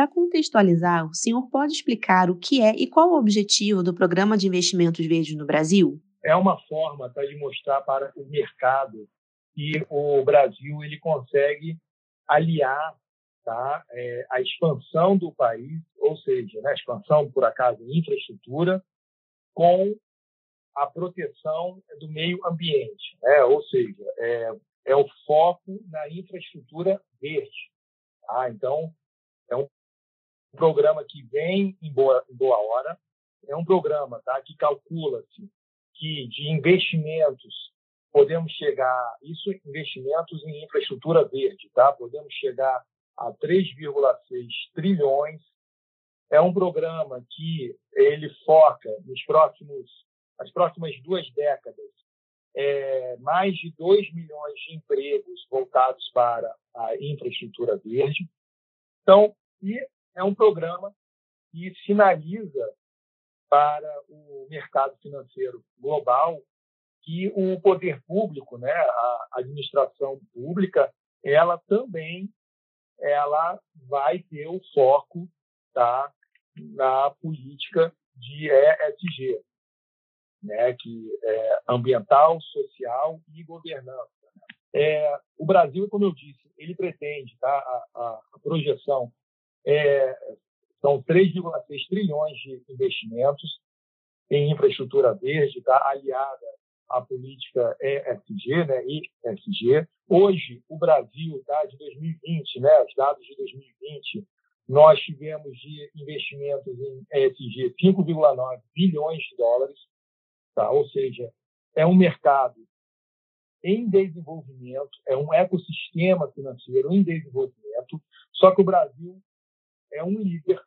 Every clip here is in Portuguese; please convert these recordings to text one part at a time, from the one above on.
para contextualizar, o senhor pode explicar o que é e qual o objetivo do Programa de Investimentos Verdes no Brasil? É uma forma tá, de mostrar para o mercado que o Brasil ele consegue aliar tá, é, a expansão do país, ou seja, né, a expansão, por acaso, em infraestrutura, com a proteção do meio ambiente, né? ou seja, é, é o foco na infraestrutura verde. Tá? Então, é um programa que vem em boa, em boa hora, é um programa tá, que calcula-se que de investimentos podemos chegar, isso investimentos em infraestrutura verde, tá? podemos chegar a 3,6 trilhões. É um programa que ele foca nos próximos, as próximas duas décadas é, mais de 2 milhões de empregos voltados para a infraestrutura verde. Então, e é um programa que sinaliza para o mercado financeiro global que o poder público, né, a administração pública, ela também ela vai ter o foco tá, na política de ESG, né, que é ambiental, social e governança. É, o Brasil, como eu disse, ele pretende, tá, a, a, a projeção é, são 3,6 trilhões de investimentos em infraestrutura verde, tá, aliada à política ESG, né, ESG. Hoje, o Brasil, tá, de 2020, né, os dados de 2020, nós tivemos de investimentos em ESG 5,9 bilhões de dólares, Tá? Ou seja, é um mercado em desenvolvimento, é um ecossistema financeiro em desenvolvimento, só que o Brasil é um líder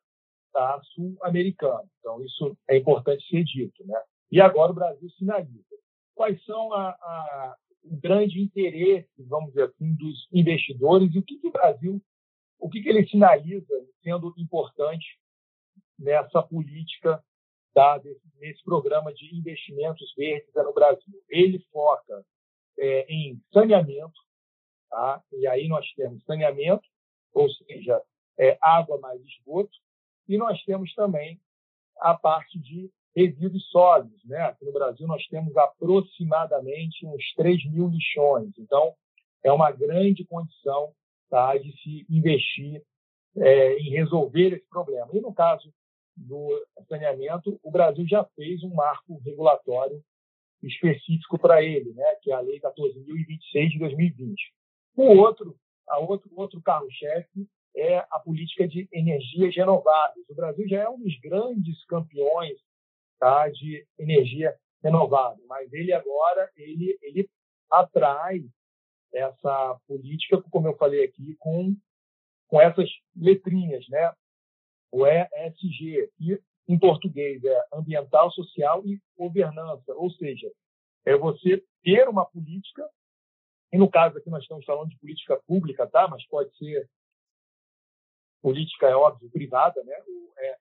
tá, sul-americano. Então, isso é importante ser dito. Né? E agora o Brasil sinaliza. Quais são a, a, o grande interesse, vamos dizer assim, dos investidores e o que, que o Brasil, o que, que ele sinaliza sendo importante nessa política nesse programa de investimentos verdes no Brasil. Ele foca é, em saneamento, tá? e aí nós temos saneamento, ou seja, é, água mais esgoto, e nós temos também a parte de resíduos sólidos. Né? Aqui no Brasil nós temos aproximadamente uns 3 mil lixões, então é uma grande condição tá, de se investir é, em resolver esse problema. E no caso do saneamento, o Brasil já fez um marco regulatório específico para ele, né, que é a Lei 14.026 de 2020. O outro, a outro, outro carro-chefe é a política de energias renováveis. O Brasil já é um dos grandes campeões tá, de energia renovável, mas ele agora ele, ele atrai essa política, como eu falei aqui, com, com essas letrinhas, né? o ESG, que em português é ambiental, social e governança, ou seja, é você ter uma política, e no caso aqui nós estamos falando de política pública, tá? mas pode ser política, é óbvio, privada, né?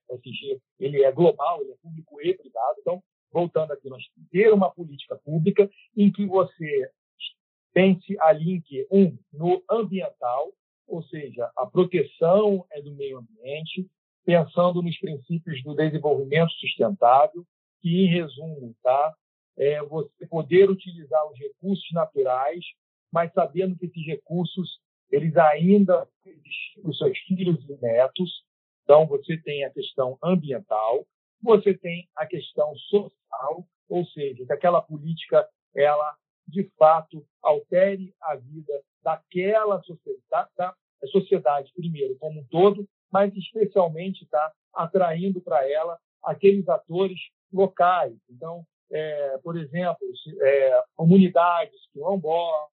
o ESG ele é global, ele é público e privado, então, voltando aqui, nós ter uma política pública em que você pense a link, um, no ambiental, ou seja, a proteção é do meio ambiente, pensando nos princípios do desenvolvimento sustentável, que, em resumo, tá, é você poder utilizar os recursos naturais, mas sabendo que esses recursos eles ainda os seus filhos e netos. Então, você tem a questão ambiental, você tem a questão social, ou seja, que aquela política ela de fato altere a vida daquela sociedade, da sociedade primeiro como um todo, mas especialmente está atraindo para ela aqueles atores locais. Então, é, por exemplo, é, comunidades quilombolas,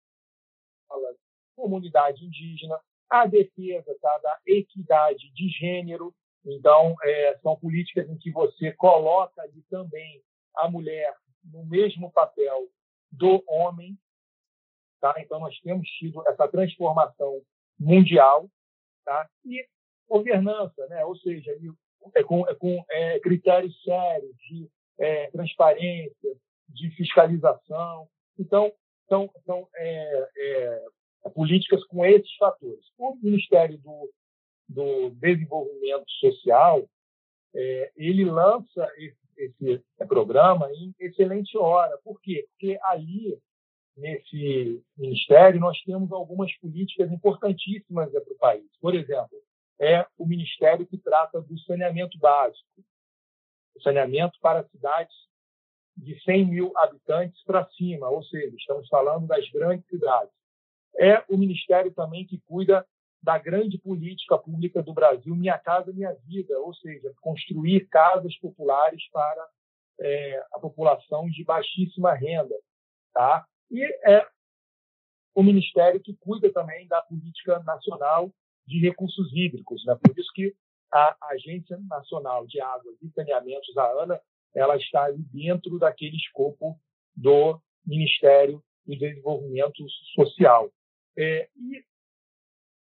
comunidade indígena, a defesa tá, da equidade de gênero. Então, é, são políticas em que você coloca ali também a mulher no mesmo papel do homem. Tá? Então, nós temos tido essa transformação mundial. Tá? E governança, né? ou seja, é com, é com é, critérios sérios de é, transparência, de fiscalização. Então, são, são é, é, políticas com esses fatores. O Ministério do, do Desenvolvimento Social, é, ele lança esse, esse, programa em excelente hora. Por quê? Porque ali, nesse ministério, nós temos algumas políticas importantíssimas para o país. Por exemplo, é o ministério que trata do saneamento básico, saneamento para cidades de 100 mil habitantes para cima, ou seja, estamos falando das grandes cidades. É o ministério também que cuida da grande política pública do Brasil, Minha Casa Minha Vida, ou seja, construir casas populares para é, a população de baixíssima renda. Tá? E é o Ministério que cuida também da política nacional de recursos hídricos. Né? Por isso que a Agência Nacional de Águas e Saneamentos, a ANA, ela está ali dentro daquele escopo do Ministério do Desenvolvimento Social. É, e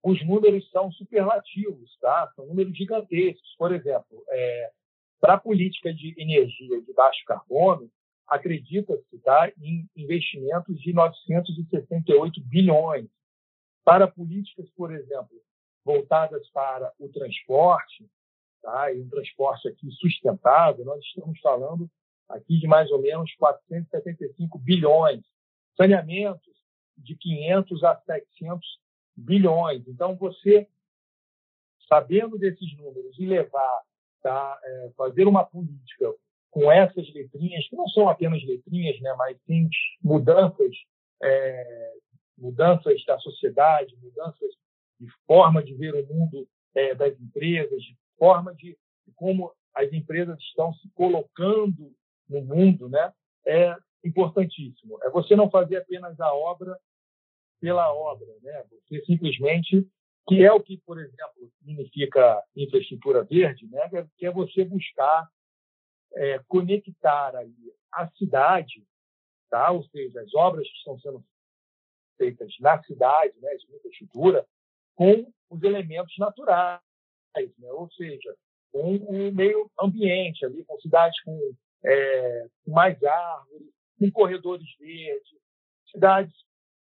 os números são superlativos, tá? São números gigantescos. Por exemplo, é, para a política de energia de baixo carbono, acredita-se tá, em investimentos de 968 bilhões. Para políticas, por exemplo, voltadas para o transporte, tá, e um transporte aqui sustentável, nós estamos falando aqui de mais ou menos 475 bilhões. Saneamentos de 500 a 700 bilhões. Então, você, sabendo desses números e levar, tá, é, fazer uma política com essas letrinhas, que não são apenas letrinhas, né, mas sim mudanças, é, mudanças da sociedade, mudanças de forma de ver o mundo é, das empresas, de forma de, de como as empresas estão se colocando no mundo, né, é importantíssimo. É você não fazer apenas a obra pela obra, né? Você simplesmente que é o que, por exemplo, significa infraestrutura verde, né? Que é você buscar é, conectar aí a cidade, tá? Ou seja, as obras que estão sendo feitas na cidade, né, de infraestrutura, com os elementos naturais, né? Ou seja, com o meio ambiente ali, com cidades com, é, mais árvores, com corredores verdes, cidades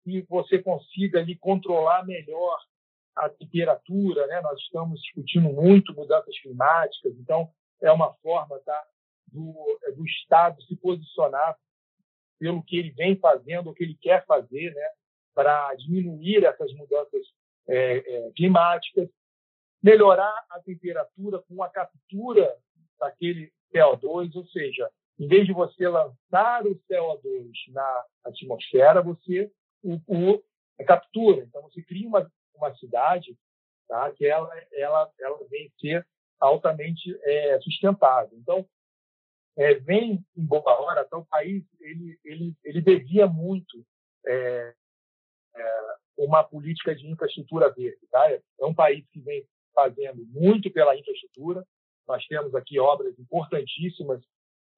que você consiga ali controlar melhor a temperatura, né? Nós estamos discutindo muito mudanças climáticas, então é uma forma tá, do, do Estado se posicionar pelo que ele vem fazendo, o que ele quer fazer, né? Para diminuir essas mudanças é, é, climáticas, melhorar a temperatura com a captura daquele CO2, ou seja, em vez de você lançar o CO2 na atmosfera, você o, o, a captura. Então, você cria uma, uma cidade tá, que ela, ela, ela vem ser altamente é, sustentável. Então, é, vem em boa hora, então o país ele, ele, ele devia muito é, é, uma política de infraestrutura verde. Tá? É um país que vem fazendo muito pela infraestrutura. Nós temos aqui obras importantíssimas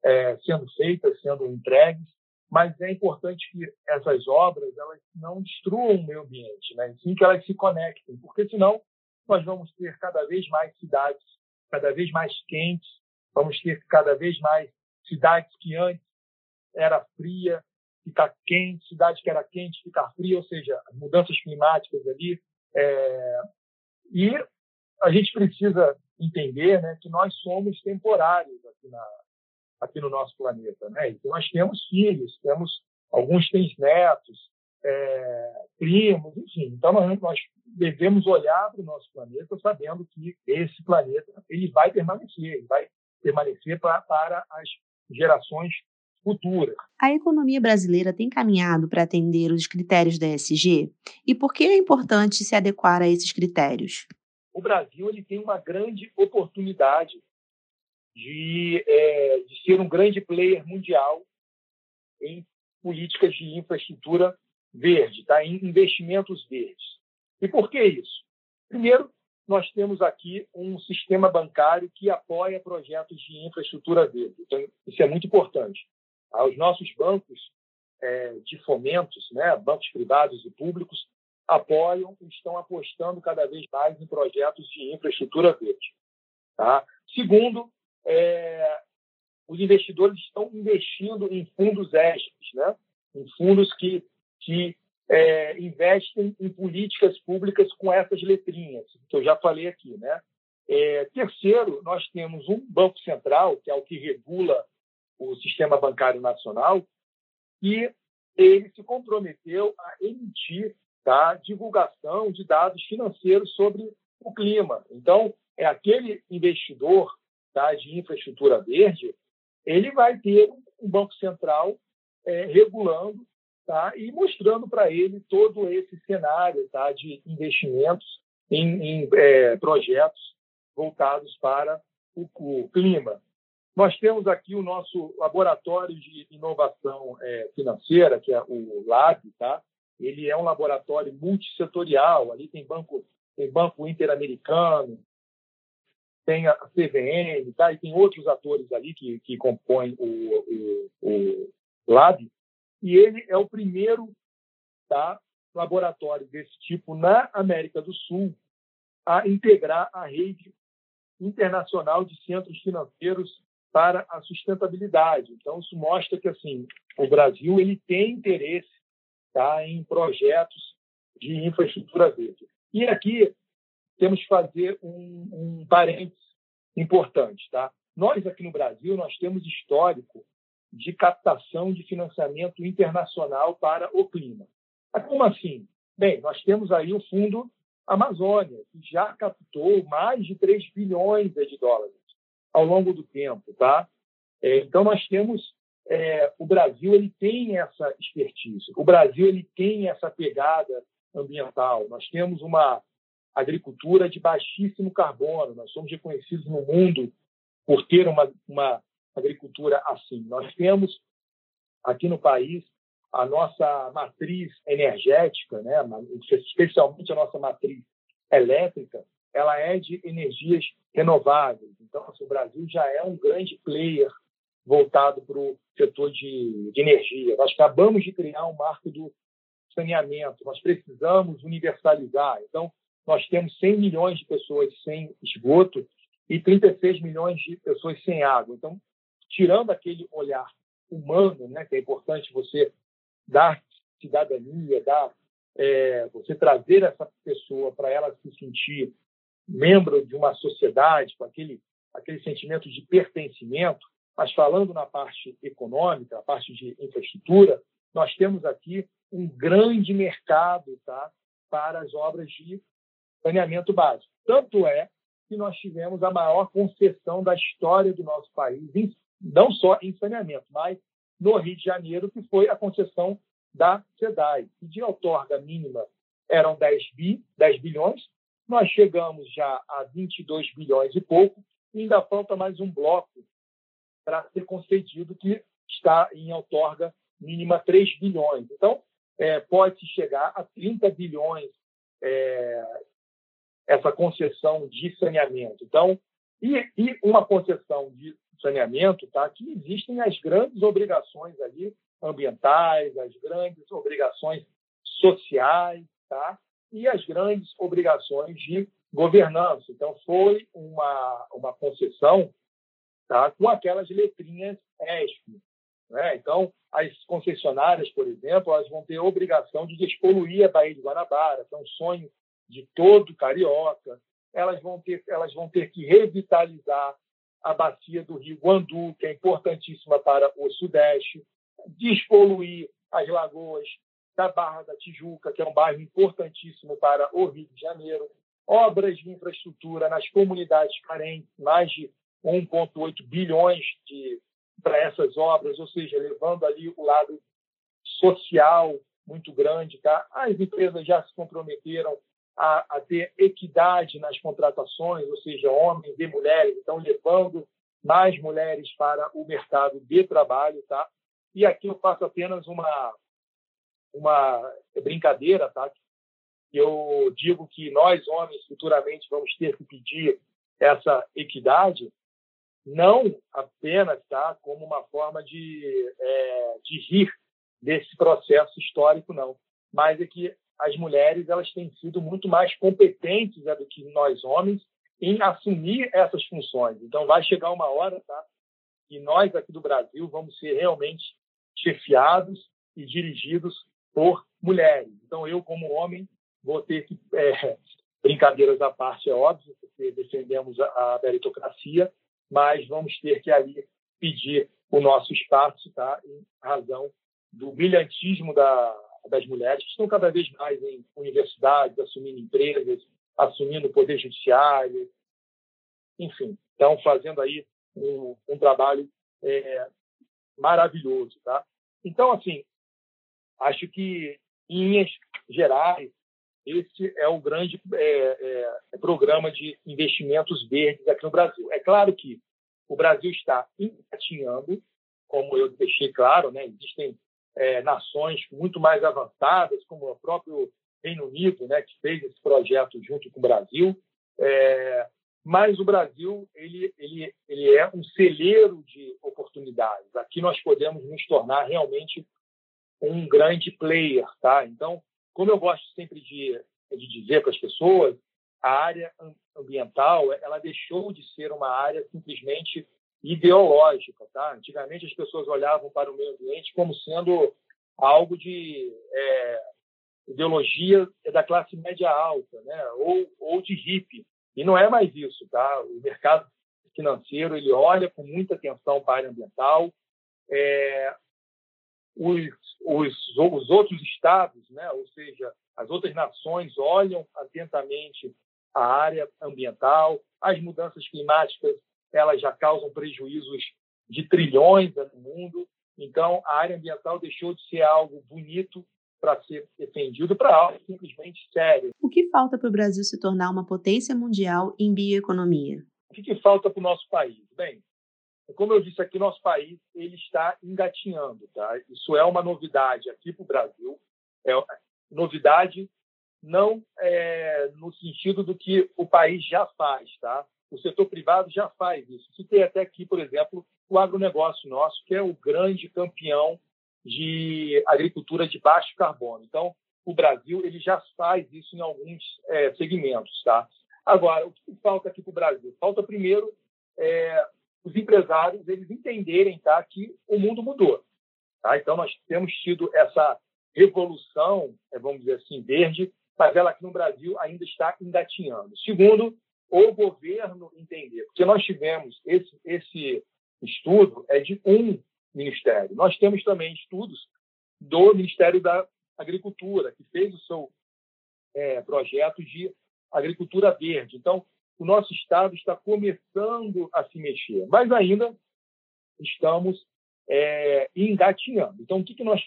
é, sendo feitas, sendo entregues mas é importante que essas obras elas não destruam o meio ambiente, né? sim que elas se conectem, porque senão nós vamos ter cada vez mais cidades cada vez mais quentes, vamos ter cada vez mais cidades que antes era fria, ficar quente, cidade que era quente, ficar fria, ou seja, mudanças climáticas ali. É... E a gente precisa entender né, que nós somos temporários aqui na, aqui no nosso planeta. Né? Então, nós temos filhos, temos alguns têm netos, é, primos, enfim. Então, nós, nós devemos olhar para o nosso planeta sabendo que esse planeta ele vai permanecer, ele vai permanecer para, para as gerações futuras. A economia brasileira tem caminhado para atender os critérios da ESG? E por que é importante se adequar a esses critérios? O Brasil ele tem uma grande oportunidade de, é, de ser um grande player mundial em políticas de infraestrutura verde, tá? em investimentos verdes. E por que isso? Primeiro, nós temos aqui um sistema bancário que apoia projetos de infraestrutura verde. Então, isso é muito importante. Tá? Os nossos bancos é, de fomentos, né, bancos privados e públicos, apoiam e estão apostando cada vez mais em projetos de infraestrutura verde. Tá? Segundo, é, os investidores estão investindo em fundos extras, né? em fundos que, que é, investem em políticas públicas com essas letrinhas, que eu já falei aqui. Né? É, terceiro, nós temos um Banco Central, que é o que regula o sistema bancário nacional, e ele se comprometeu a emitir tá, divulgação de dados financeiros sobre o clima. Então, é aquele investidor tá, de infraestrutura verde, ele vai ter um Banco Central é, regulando tá, e mostrando para ele todo esse cenário tá, de investimentos em, em é, projetos voltados para o, o, clima. Nós temos aqui o nosso laboratório de inovação é, financeira, que é o LAB, tá? Ele é um laboratório multissetorial, ali tem banco, tem banco interamericano, tem a CVM, tá? E tem outros atores ali que, que compõem o, o, o Lab, e ele é o primeiro tá, laboratório desse tipo na América do Sul a integrar a rede internacional de centros financeiros para a sustentabilidade. Então, isso mostra que assim o Brasil ele tem interesse tá, em projetos de infraestrutura verde. E aqui temos que fazer um, um parênteses importante. Tá? Nós, aqui no Brasil, nós temos histórico de captação de financiamento internacional para o clima. Como assim? Bem, nós temos aí o Fundo Amazônia, que já captou mais de 3 bilhões de dólares ao longo do tempo. Tá? É, então, nós temos é, o Brasil ele tem essa expertise, o Brasil ele tem essa pegada ambiental. Nós temos uma agricultura de baixíssimo carbono, nós somos reconhecidos no mundo por ter uma, uma agricultura assim. Nós temos aqui no país a nossa matriz energética, né, especialmente a nossa matriz elétrica, ela é de energias renováveis. Então, assim, o Brasil já é um grande player voltado para o setor de, de, energia. Nós acabamos de criar um marco do saneamento, nós precisamos universalizar. Então, nós temos 100 milhões de pessoas sem esgoto e 36 milhões de pessoas sem água. Então, tirando aquele olhar humano, né, que é importante você dar cidadania, dar, é, você trazer essa pessoa para ela se sentir membro de uma sociedade com aquele aquele sentimento de pertencimento, mas falando na parte econômica, a parte de infraestrutura, nós temos aqui um grande mercado tá, para as obras de saneamento básico. Tanto é que nós tivemos a maior concessão da história do nosso país não só em saneamento, mas no Rio de Janeiro, que foi a concessão da SEDAI, que de outorga mínima eram 10, bi, 10 bilhões, nós chegamos já a 22 bilhões e pouco, e ainda falta mais um bloco para ser concedido, que está em outorga mínima 3 bilhões. Então, é, pode-se chegar a 30 bilhões é, essa concessão de saneamento. Então, e, e uma concessão de saneamento, tá? que existem as grandes obrigações ali ambientais, as grandes obrigações sociais, tá? e as grandes obrigações de governança. Então, foi uma, uma concessão tá? com aquelas letrinhas ESP. Né? Então, as concessionárias, por exemplo, elas vão ter a obrigação de despoluir a Baía de Guanabara, é um sonho de todo carioca. Elas vão ter, elas vão ter que revitalizar a bacia do rio Guandu, que é importantíssima para o Sudeste, despoluir as lagoas da Barra da Tijuca, que é um bairro importantíssimo para o Rio de Janeiro, obras de infraestrutura nas comunidades carentes, mais de 1,8 bilhões para essas obras, ou seja, levando ali o lado social muito grande. Tá? As empresas já se comprometeram a, a, ter equidade nas contratações, ou seja, homens e mulheres, então levando mais mulheres para o mercado de trabalho, tá? E aqui eu faço apenas uma uma brincadeira, tá? Eu digo que nós homens futuramente vamos ter que pedir essa equidade, não apenas, tá? Como uma forma de é, de rir desse processo histórico, não, mas é que as mulheres elas têm sido muito mais competentes né, do que nós homens em assumir essas funções. Então, vai chegar uma hora tá, que nós aqui do Brasil vamos ser realmente chefiados e dirigidos por mulheres. Então, eu, como homem, vou ter que, é, brincadeiras à parte, é óbvio, porque defendemos a, a meritocracia, mas vamos ter que ali pedir o nosso espaço, tá? em razão do brilhantismo da, das mulheres, que estão cada vez mais em universidades, assumindo empresas, assumindo o poder judiciário, enfim, estão fazendo aí um, um trabalho é, maravilhoso. Tá? Então, assim, acho que, em linhas gerais, esse é o grande é, é, programa de investimentos verdes aqui no Brasil. É claro que o Brasil está engatinhando, como eu deixei claro, né? existem é, nações muito mais avançadas, como o próprio Reino Unido, né, que fez esse projeto junto com o Brasil. É, mas o Brasil ele, ele, ele é um celeiro de oportunidades. Aqui nós podemos nos tornar realmente um grande player, tá? Então, como eu gosto sempre de, de dizer para as pessoas, a área ambiental ela deixou de ser uma área simplesmente ideológica, tá? Antigamente as pessoas olhavam para o meio ambiente como sendo algo de é, ideologia da classe média alta, né? Ou, ou de hippie. E não é mais isso, tá? O mercado financeiro ele olha com muita atenção para a área ambiental. É, os, os, os outros estados, né? Ou seja, as outras nações olham atentamente a área ambiental. As mudanças climáticas elas já causam prejuízos de trilhões no mundo. Então, a área ambiental deixou de ser algo bonito para ser defendido para algo simplesmente sério. O que falta para o Brasil se tornar uma potência mundial em bioeconomia? O que, que falta para o nosso país? Bem, como eu disse aqui, nosso país ele está engatinhando. Tá? Isso é uma novidade aqui para o Brasil. É novidade não é, no sentido do que o país já faz. Tá? O setor privado já faz isso. Tem até aqui, por exemplo, o agronegócio nosso, que é o grande campeão de agricultura de baixo carbono. Então, o Brasil ele já faz isso em alguns é, segmentos. Tá? Agora, o que falta aqui para o Brasil? Falta, primeiro, é, os empresários eles entenderem tá, que o mundo mudou. Tá? Então, nós temos tido essa revolução, é, vamos dizer assim, verde, mas ela aqui no Brasil ainda está engatinhando. Segundo, o governo entender, porque nós tivemos esse, esse estudo é de um ministério. Nós temos também estudos do Ministério da Agricultura, que fez o seu é, projeto de agricultura verde. Então, o nosso Estado está começando a se mexer, mas ainda estamos é, engatinhando. Então, o que, que nós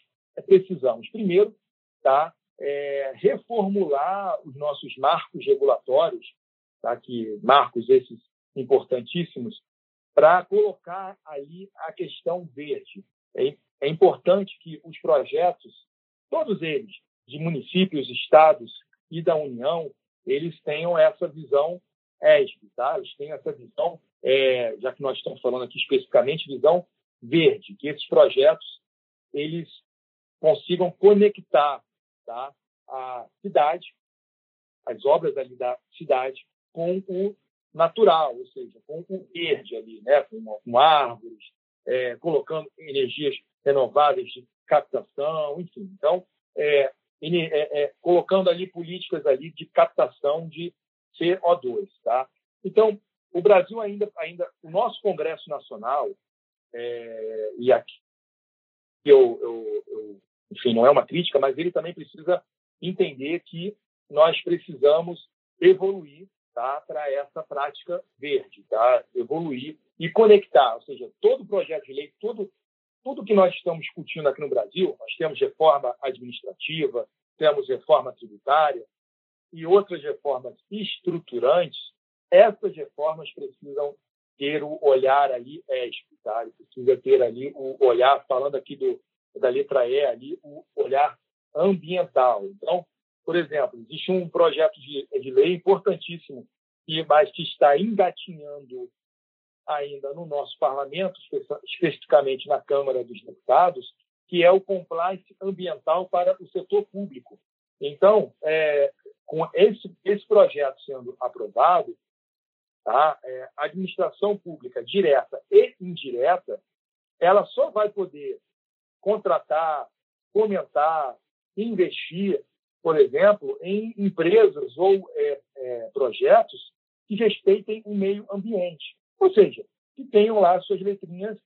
precisamos? Primeiro, tá, é, reformular os nossos marcos regulatórios, tá, que marcos esses importantíssimos, para colocar ali a questão verde. É, é importante que os projetos, todos eles, de municípios, estados e da União, eles tenham essa visão ESB, tá? Eles têm essa visão, é, já que nós estamos falando aqui especificamente, visão verde, que esses projetos eles consigam conectar tá, a cidade, as obras ali da cidade, com o natural, ou seja, com o verde ali, né? com, com árvores, é, colocando energias renováveis de captação, enfim. Então, é, é, é, colocando ali políticas ali de captação de CO2, tá? Então, o Brasil ainda, ainda, o nosso Congresso Nacional é, e aqui, eu, eu, eu, enfim, não é uma crítica, mas ele também precisa entender que nós precisamos evoluir tá, para essa prática verde, tá? evoluir e conectar, ou seja, todo projeto de lei, todo, tudo que nós estamos discutindo aqui no Brasil, nós temos reforma administrativa, temos reforma tributária e outras reformas estruturantes, essas reformas precisam ter o olhar ali ESP, tá? precisa ter ali o olhar, falando aqui do, da letra E ali, o olhar ambiental. Então, por exemplo, existe um projeto de, de lei importantíssimo, e mas que está engatinhando ainda no nosso parlamento, especificamente na Câmara dos Deputados, que é o compliance ambiental para o setor público. Então, é, com esse, esse projeto sendo aprovado, tá, é, a administração pública direta e indireta, ela só vai poder contratar, comentar, investir, por exemplo, em empresas ou é, é, projetos que respeitem o meio ambiente. Ou seja, que tenham lá suas letrinhas,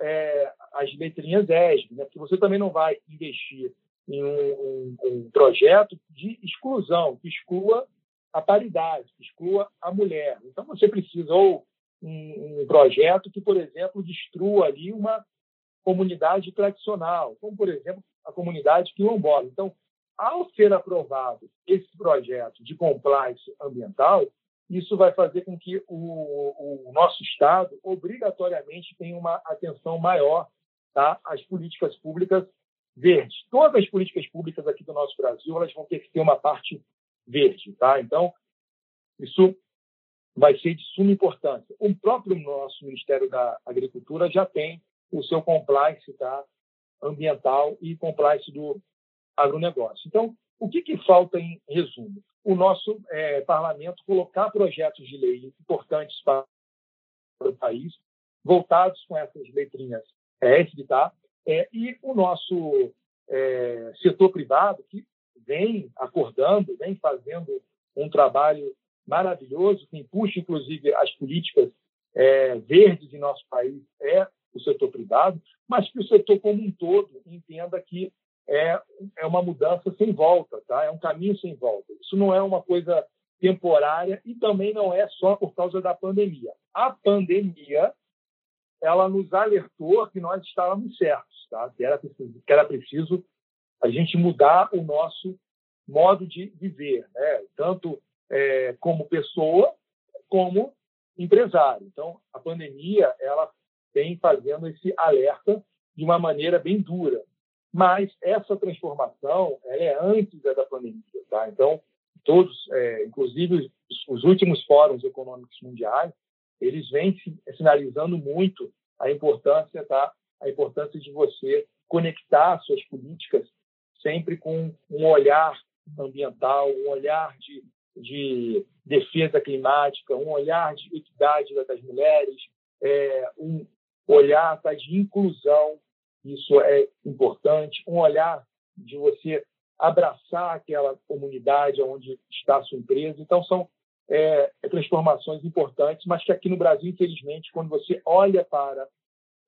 é, as letrinhas ESG, né? porque você também não vai investir em um, um, um projeto de exclusão, que exclua a paridade, que exclua a mulher. Então, você precisa ou um, um projeto que, por exemplo, destrua ali uma comunidade tradicional, como, por exemplo, a comunidade quilombola. Então, ao ser aprovado esse projeto de compliance ambiental, isso vai fazer com que o, o nosso Estado obrigatoriamente tenha uma atenção maior tá, às políticas públicas verdes. Todas as políticas públicas aqui do nosso Brasil elas vão ter que ter uma parte verde. Tá? Então, isso vai ser de suma importância. O próprio nosso Ministério da Agricultura já tem o seu compliance tá, ambiental e compliance do agronegócio. Então, o que, que falta em resumo? O nosso é, parlamento colocar projetos de lei importantes para o país, voltados com essas letrinhas ESG, tá? É, e o nosso é, setor privado, que vem acordando, vem fazendo um trabalho maravilhoso, que puxa, inclusive, as políticas é, verdes em nosso país, é o setor privado, mas que o setor como um todo entenda que é, é uma mudança sem volta, tá? é um caminho sem volta. Isso não é uma coisa temporária e também não é só por causa da pandemia. A pandemia ela nos alertou que nós estávamos certos, tá? que, era preciso, que era preciso a gente mudar o nosso modo de viver, né? tanto é, como pessoa como empresário. Então, a pandemia ela vem fazendo esse alerta de uma maneira bem dura. Mas essa transformação é antes da pandemia. Tá? Então, todos, é, inclusive os, os, últimos fóruns econômicos mundiais, eles vêm sinalizando muito a importância, tá? a importância de você conectar suas políticas sempre com um olhar ambiental, um olhar de, de defesa climática, um olhar de equidade das mulheres, é, um olhar tá, de inclusão, isso é importante, um olhar de você abraçar aquela comunidade onde está a sua empresa. Então, são é, transformações importantes, mas que aqui no Brasil, infelizmente, quando você olha para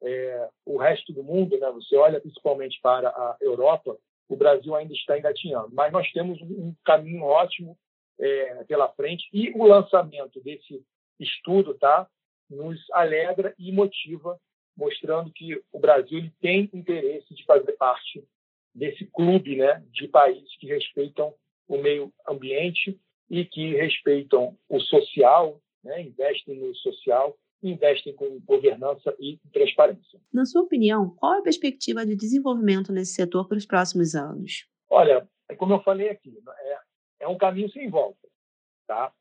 é, o resto do mundo, né, você olha principalmente para a Europa, o Brasil ainda está engatinhando. Mas nós temos um caminho ótimo é, pela frente e o lançamento desse estudo tá, nos alegra e motiva, mostrando que o Brasil tem interesse de fazer parte desse clube né, de países que respeitam o meio ambiente e que respeitam o social, né, investem no social investem com governança e transparência. Na sua opinião, qual é a perspectiva de desenvolvimento nesse setor para os próximos anos? Olha, é como eu falei aqui, é, é um caminho sem volta. Tá?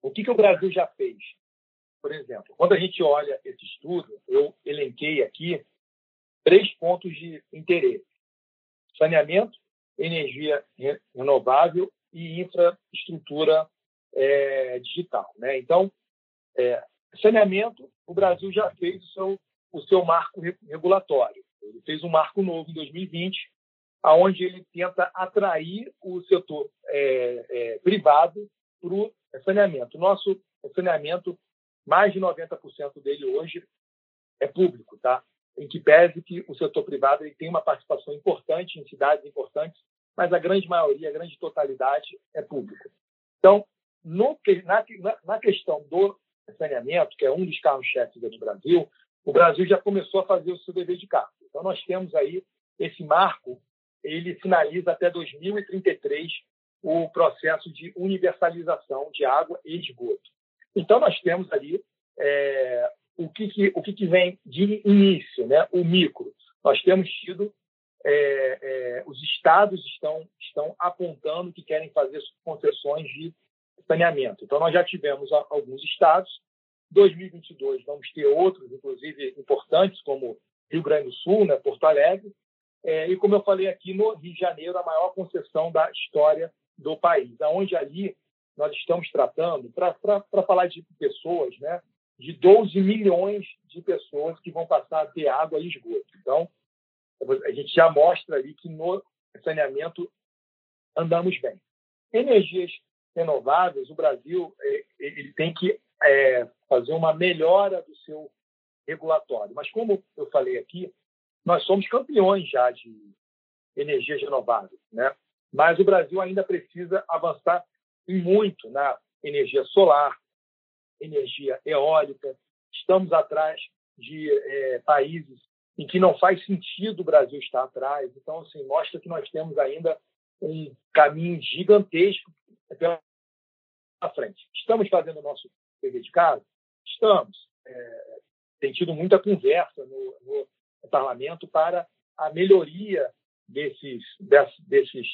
O que, que o Brasil já fez? Por exemplo, quando a gente olha esse estudo, eu elenquei aqui três pontos de interesse: saneamento, energia renovável e infraestrutura é, digital. Né? Então, é, Saneamento, o Brasil já fez o seu, o seu marco regulatório. Ele fez um marco novo em 2020, aonde ele tenta atrair o setor é, é, privado para o saneamento. Nosso saneamento, mais de 90% dele hoje é público, tá? em que pese que o setor privado ele tem uma participação importante em cidades importantes, mas a grande maioria, a grande totalidade é público. Então, no, na, na, questão do saneamento, que é um dos carros-chefes do Brasil, o Brasil já começou a fazer o seu dever de casa. Então, nós temos aí esse marco, ele finaliza até 2033 o processo de universalização de água e esgoto. Então, nós temos ali é, o, que, que, o que, que vem de início, né? o micro. Nós temos tido, é, é, os estados estão, estão apontando que querem fazer concessões de saneamento. Então, nós já tivemos alguns estados. 2022 vamos ter outros, inclusive importantes, como Rio Grande do Sul, né, Porto Alegre. É, e, como eu falei aqui, no Rio de Janeiro, a maior concessão da história do país, onde ali nós estamos tratando, para falar de pessoas, né, de 12 milhões de pessoas que vão passar a ter água e esgoto. Então, a gente já mostra ali que no saneamento, andamos bem. Energias renováveis, o Brasil é, ele tem que é, fazer uma melhora do seu regulatório. Mas, como eu falei aqui, nós somos campeões já de energias renováveis, né? Mas o Brasil ainda precisa avançar muito na energia solar, energia eólica. Estamos atrás de é, países em que não faz sentido o Brasil estar atrás. Então, assim, mostra que nós temos ainda um caminho gigantesco pela frente. Estamos fazendo o nosso dever de casa? Estamos. É, tem tido muita conversa no, no, parlamento para a melhoria desses, desses,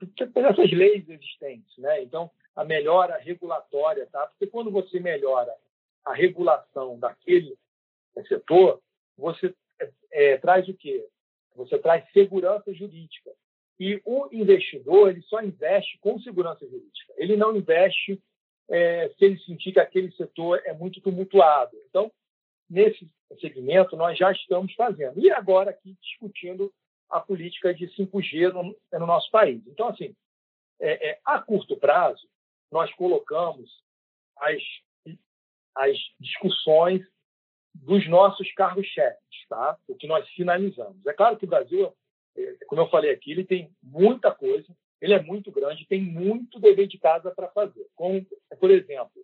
dessas leis existentes. Né? Então, a melhora regulatória, tá? porque quando você melhora a regulação daquele setor, você é, é, traz o quê? Você traz segurança jurídica. E o investidor ele só investe com segurança jurídica. Ele não investe é, se ele sentir que aquele setor é muito tumultuado. Então, nesse segmento, nós já estamos fazendo. E agora aqui discutindo a política de 5G no, no nosso país. Então, assim, é, é, a curto prazo, nós colocamos as, as discussões dos nossos cargos-chefes, tá? o que nós finalizamos. É claro que o Brasil, é, como eu falei aqui, ele tem muita coisa, ele é muito grande, tem muito dever de casa para fazer. Como, por exemplo,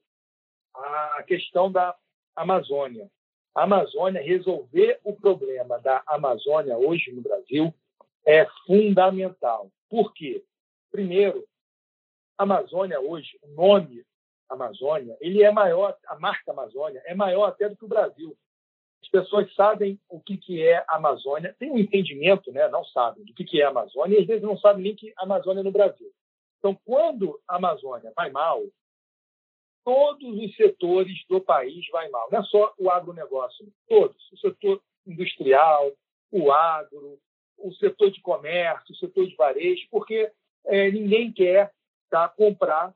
a questão da Amazônia. A Amazônia, resolver o problema da Amazônia hoje no Brasil é fundamental. Por quê? Primeiro, Amazônia hoje, o nome Amazônia, ele é maior, a marca Amazônia é maior até do que o Brasil. As pessoas sabem o que, que é Amazônia, têm um entendimento, né? não sabem do que, que é Amazônia, e às vezes não sabem nem que Amazônia é no Brasil. Então, quando a Amazônia vai mal, todos os setores do país vai mal. Não é só o agronegócio, todos. O setor industrial, o agro, o setor de comércio, o setor de varejo, porque é, ninguém quer tá, comprar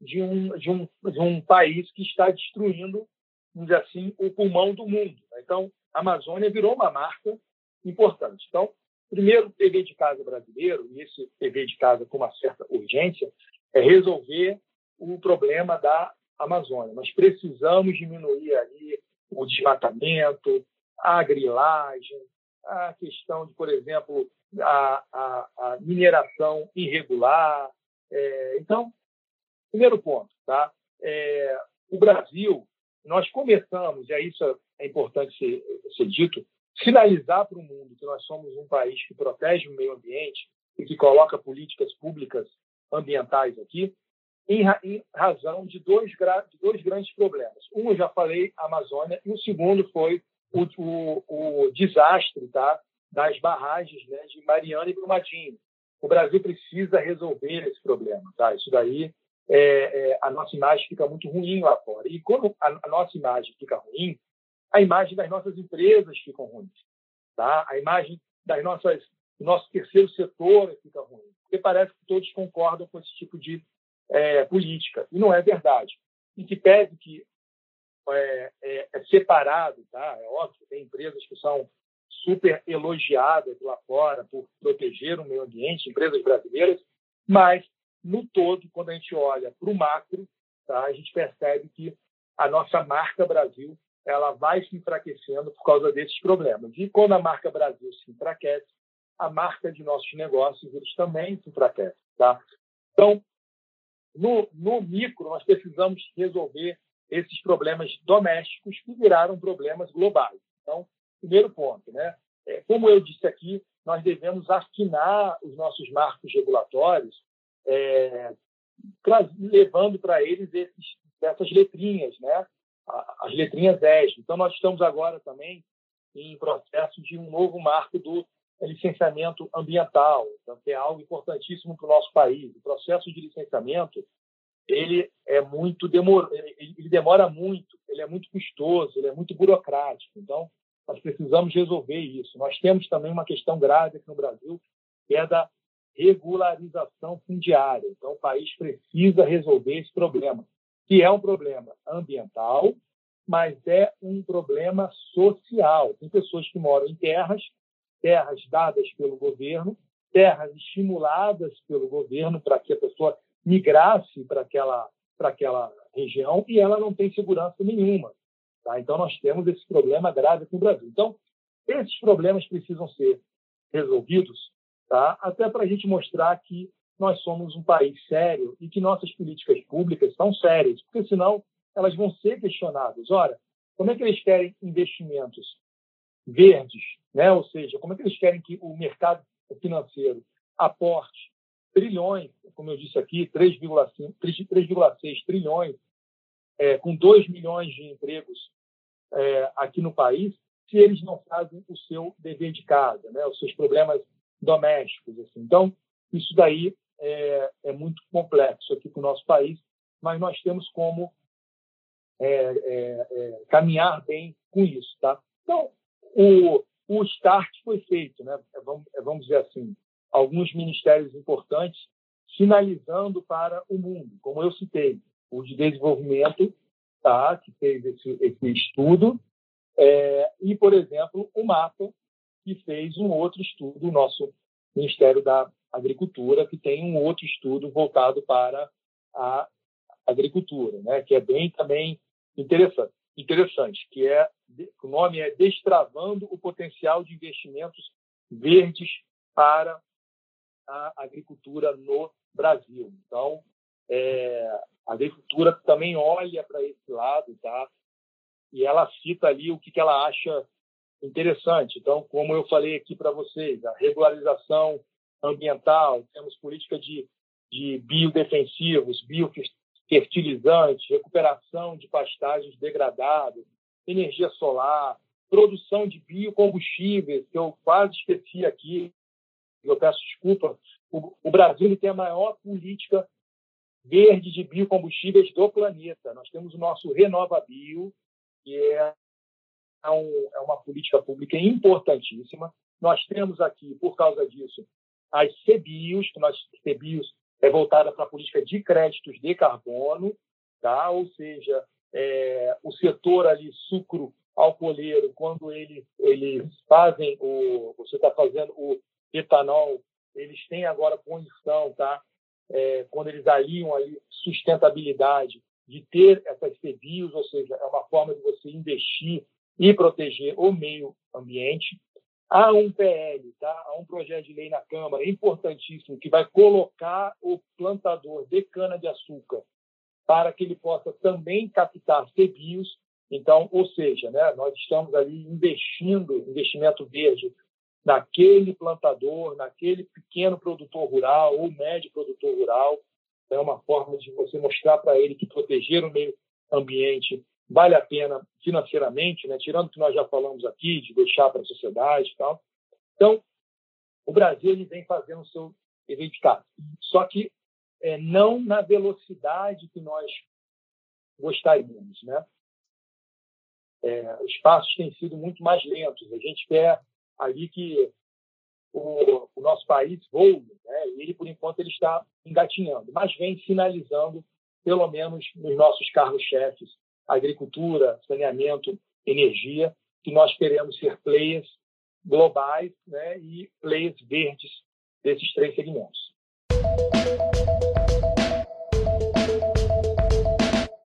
de um, de, um, de um país que está destruindo, vamos dizer assim, o pulmão do mundo. Então, a Amazônia virou uma marca importante. Então, primeiro dever de casa brasileiro, e esse dever de casa com uma certa urgência, é resolver o problema da Amazônia. Nós precisamos diminuir ali o desmatamento, a grilagem, a questão de, por exemplo, a, a, a mineração irregular. É, então, primeiro ponto, tá? É, o Brasil, nós começamos, e isso é importante ser, ser dito, sinalizar para o mundo que nós somos um país que protege o meio ambiente e que coloca políticas públicas ambientais aqui, em, em razão de dois, de dois grandes problemas. Um, eu já falei, a Amazônia, e o segundo foi o, o, o desastre tá, das barragens né, de Mariana e Brumadinho. O Brasil precisa resolver esse problema. Tá? Isso daí, é, é, a nossa imagem fica muito ruim lá fora. E quando a, a, nossa imagem fica ruim, a imagem das nossas empresas fica ruim. Tá? A imagem das nossas, do nosso terceiro setor fica ruim. Porque parece que todos concordam com esse tipo de é, política. E não é verdade. Em que pese que é, é, é, separado, tá? É óbvio, tem empresas que são super elogiadas lá fora por proteger o meio ambiente, empresas brasileiras, mas no todo, quando a gente olha para o macro, tá? A gente percebe que a nossa marca Brasil ela vai se enfraquecendo por causa desses problemas. E quando a marca Brasil se enfraquece, a marca de nossos negócios eles também se enfraquecem, tá? Então, no, no micro, nós precisamos resolver esses problemas domésticos que viraram problemas globais. Então, primeiro ponto, né? É, como eu disse aqui, nós devemos afinar os nossos marcos regulatórios, é, levando para eles esses, essas letrinhas, né? As letrinhas ESG. Então, nós estamos agora também em processo de um novo marco do licenciamento ambiental, então, que é algo importantíssimo para o nosso país. O processo de licenciamento ele é muito demor... ele demora muito, ele é muito custoso, ele é muito burocrático. Então, nós precisamos resolver isso. Nós temos também uma questão grave aqui no Brasil, que é da regularização fundiária. Então, o país precisa resolver esse problema, que é um problema ambiental, mas é um problema social. Tem pessoas que moram em terras, terras dadas pelo governo, terras estimuladas pelo governo para que a pessoa migrasse para aquela, para aquela região e ela não tem segurança nenhuma. Tá? Então, nós temos esse problema grave aqui no Brasil. Então, esses problemas precisam ser resolvidos, tá? até para a gente mostrar que nós somos um país sério e que nossas políticas públicas são sérias, porque senão elas vão ser questionadas. Ora, como é que eles querem investimentos verdes, né? ou seja, como é que eles querem que o mercado financeiro aporte trilhões, como eu disse aqui, 3,6 trilhões, é, com 2 milhões de empregos é, aqui no país, se eles não fazem o seu dever de casa, né, os seus problemas domésticos. Assim. Então, isso daí é, é muito complexo aqui para o nosso país, mas nós temos como é, é, é, caminhar bem com isso. Tá? Então, o, o start foi feito, né? vamos, vamos dizer assim, alguns ministérios importantes sinalizando para o mundo, como eu citei, o de desenvolvimento, tá, que fez esse, esse estudo, é, e, por exemplo, o MAPA, que fez um outro estudo, o nosso Ministério da Agricultura, que tem um outro estudo voltado para a agricultura, né, que é bem também interessante, interessante que é o nome é Destravando o Potencial de Investimentos Verdes para a agricultura no Brasil. Então, é, a agricultura também olha para esse lado, tá? E ela cita ali o que, que ela acha interessante. Então, como eu falei aqui para vocês, a regularização ambiental, temos política de, de biodefensivos, biofertilizantes, recuperação de pastagens degradadas, energia solar, produção de biocombustíveis, que eu quase esqueci aqui, eu peço desculpa, o, o Brasil tem a maior política verde de biocombustíveis do planeta. Nós temos o nosso Renova Bio, que é, é, um, é uma política pública importantíssima. Nós temos aqui, por causa disso, as CBIOS, que nós CBIOS é voltada para a política de créditos de carbono, tá? ou seja, é, o setor ali sucro alcooleiro, quando eles, eles fazem o, você está fazendo o etanol, eles têm agora condição, tá? É, quando eles aliam ali sustentabilidade, de ter essas CBIOS, ou seja, é uma forma de você investir e proteger o meio ambiente. Há um PL, tá? há um projeto de lei na Câmara importantíssimo que vai colocar o plantador de cana-de-açúcar para que ele possa também captar CBIOS. Então, ou seja, né, nós estamos ali investindo, investimento verde, naquele plantador, naquele pequeno produtor rural ou médio produtor rural. É uma forma de você mostrar para ele que proteger o meio ambiente vale a pena financeiramente, né? tirando o que nós já falamos aqui, de deixar para a sociedade e tal. Então, o Brasil ele vem fazendo o seu casa. Só que é, não na velocidade que nós gostaríamos. Né? É, os passos têm sido muito mais lentos. A gente quer ali que o, o nosso país voe, né? e ele, por enquanto, ele está engatinhando, mas vem sinalizando, pelo menos nos nossos carros-chefes, agricultura, saneamento, energia, que nós queremos ser players globais né? e players verdes desses três segmentos.